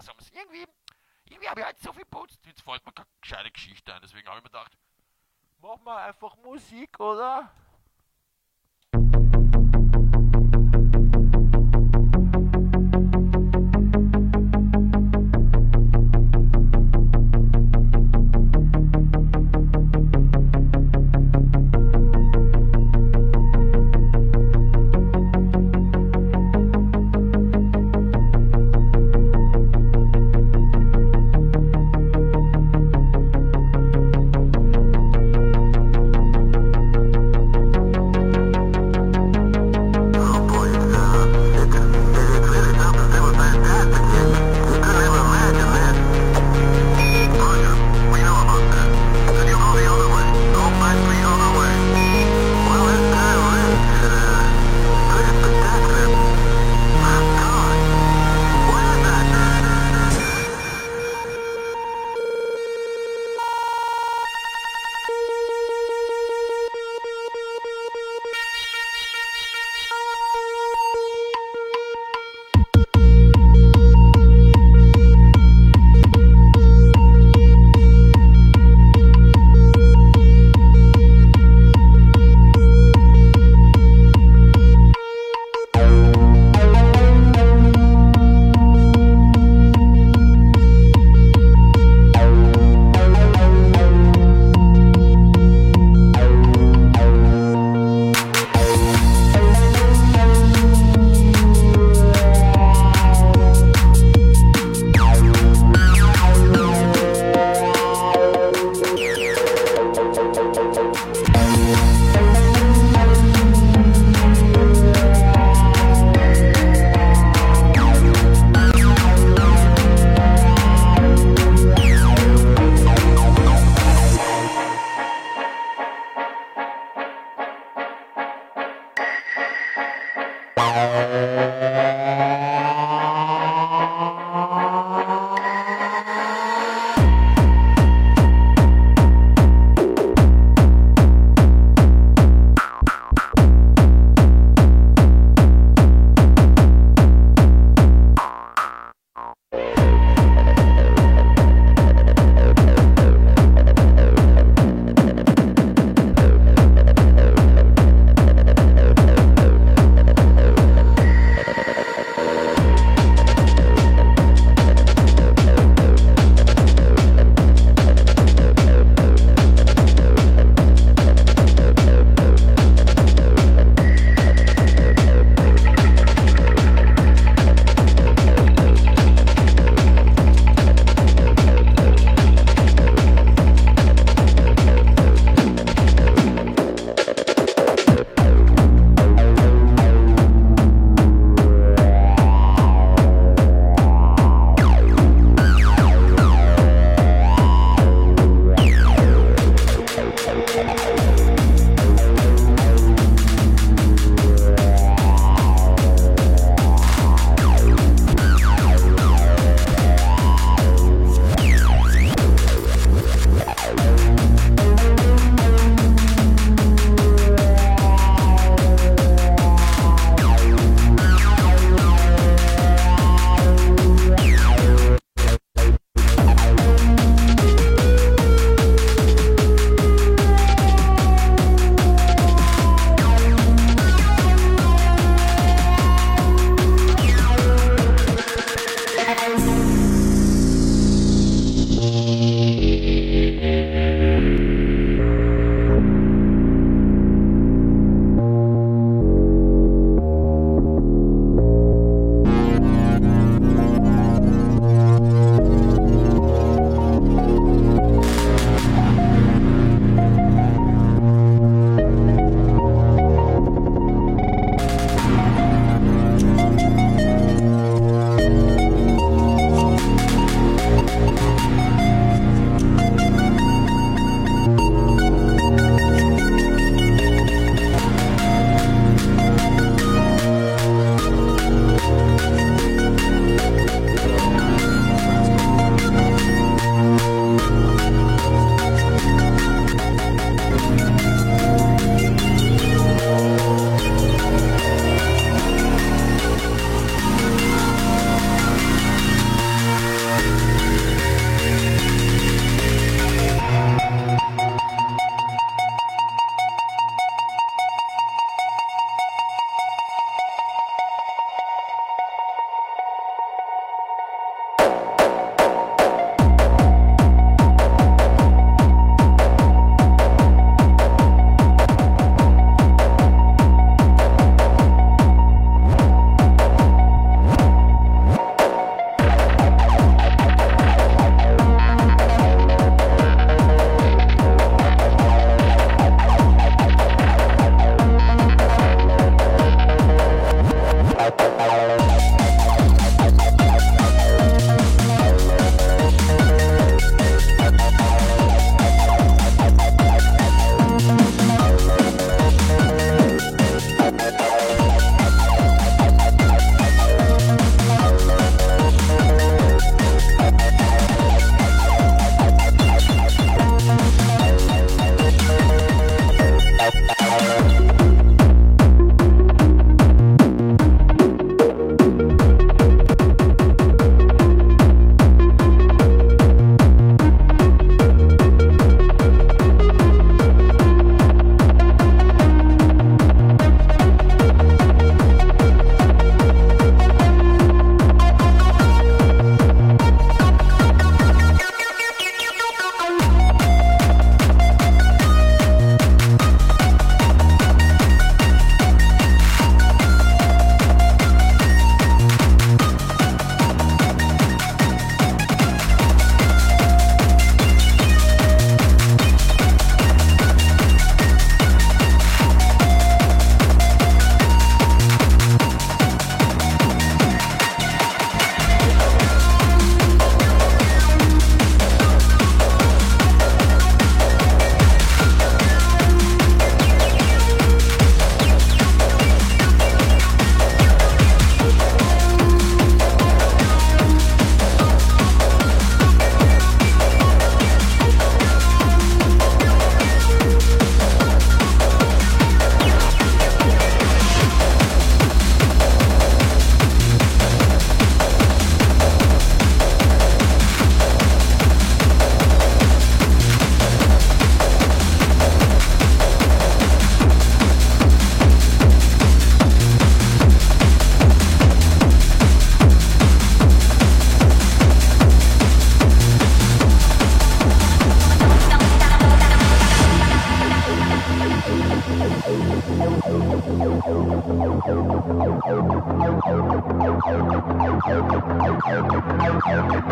Universums. Irgendwie, irgendwie habe ich heute so viel putzt, jetzt fällt mir keine gescheite Geschichte ein. Deswegen habe ich mir gedacht, mach mal einfach Musik, oder?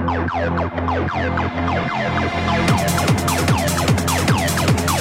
Thank you.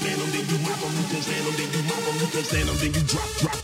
stand them, then you mop them, you can stand them, then you mop them, you can stand them, then you drop, drop.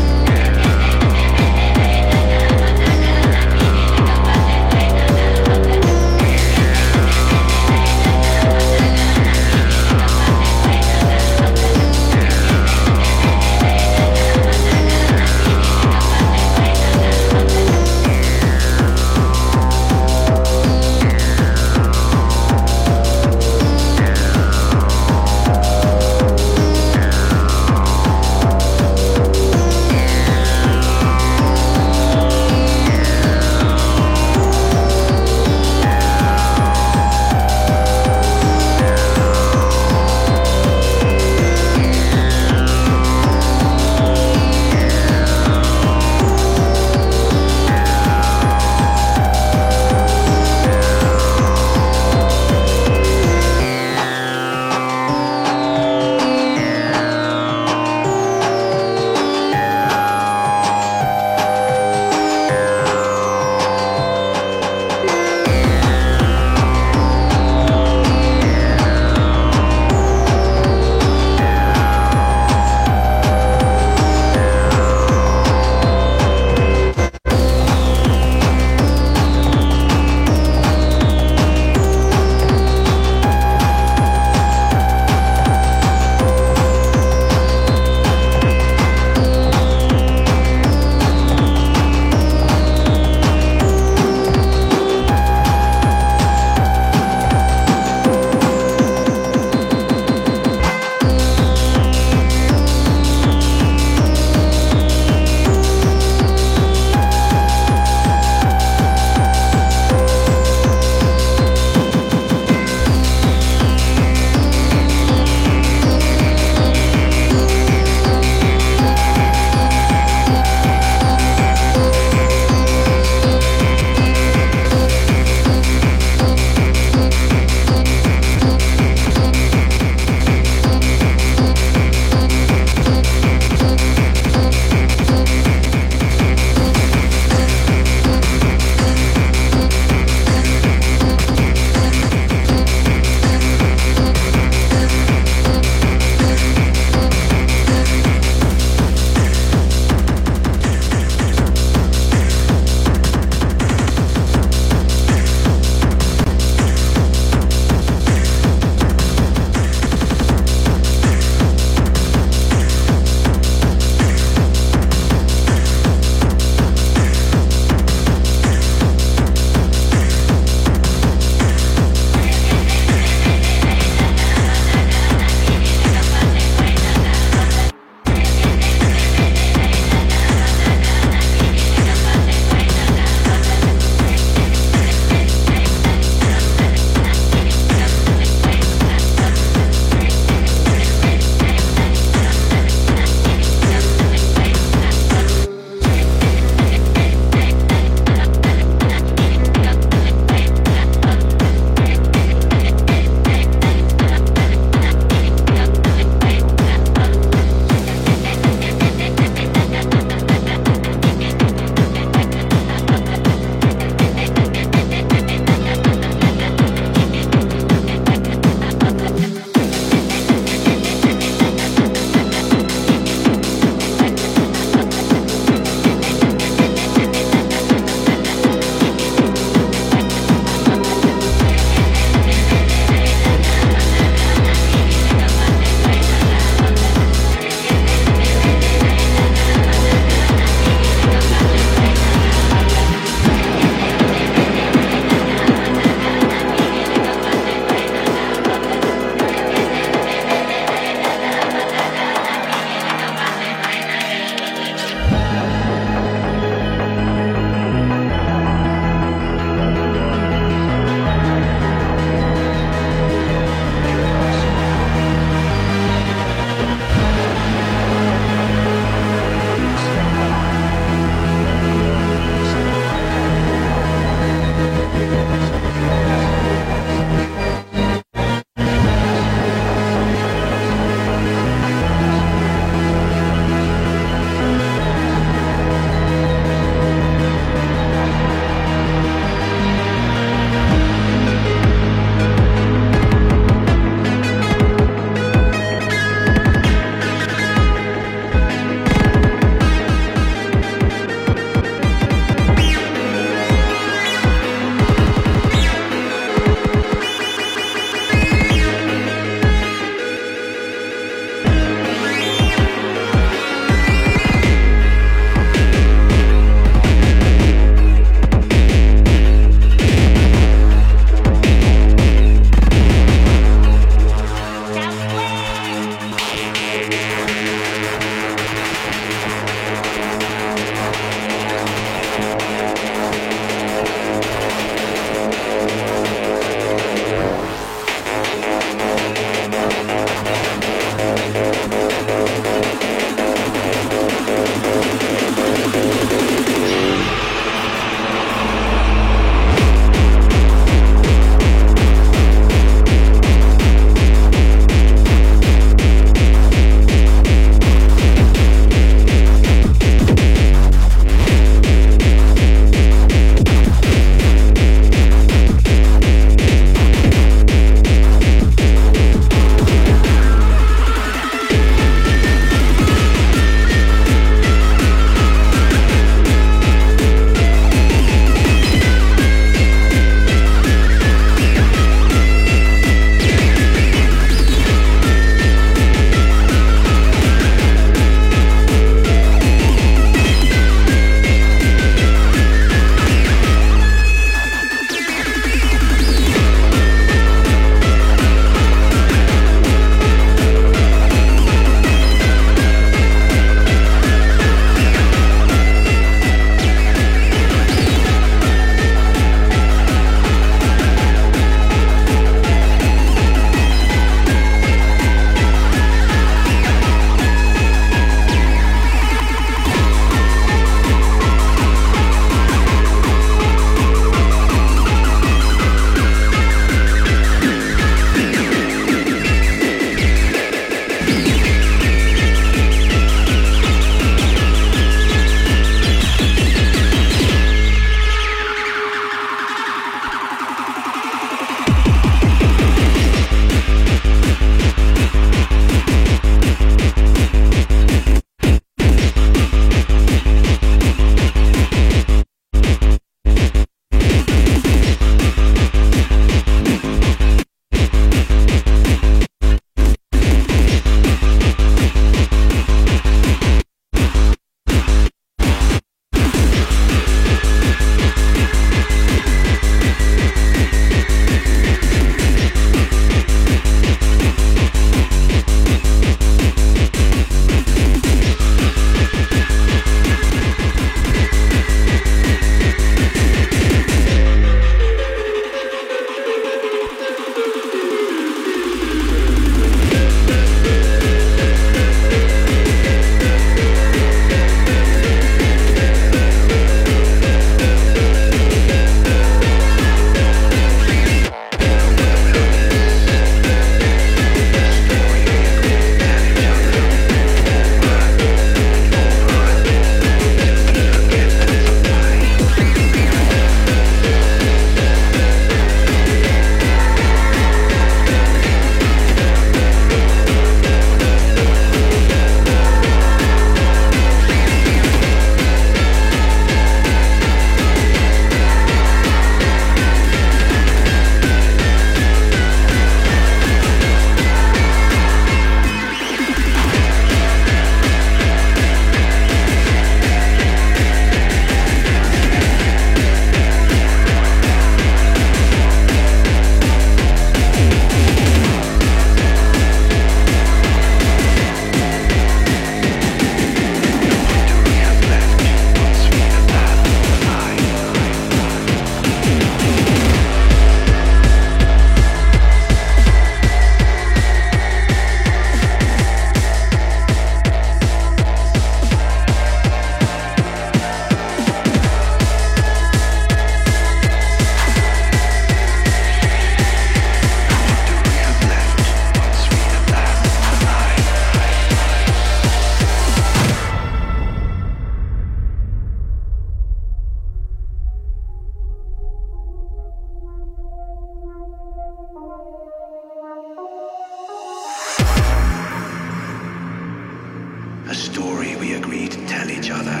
story we agree to tell each other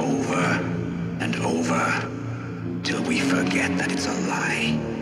over and over till we forget that it's a lie.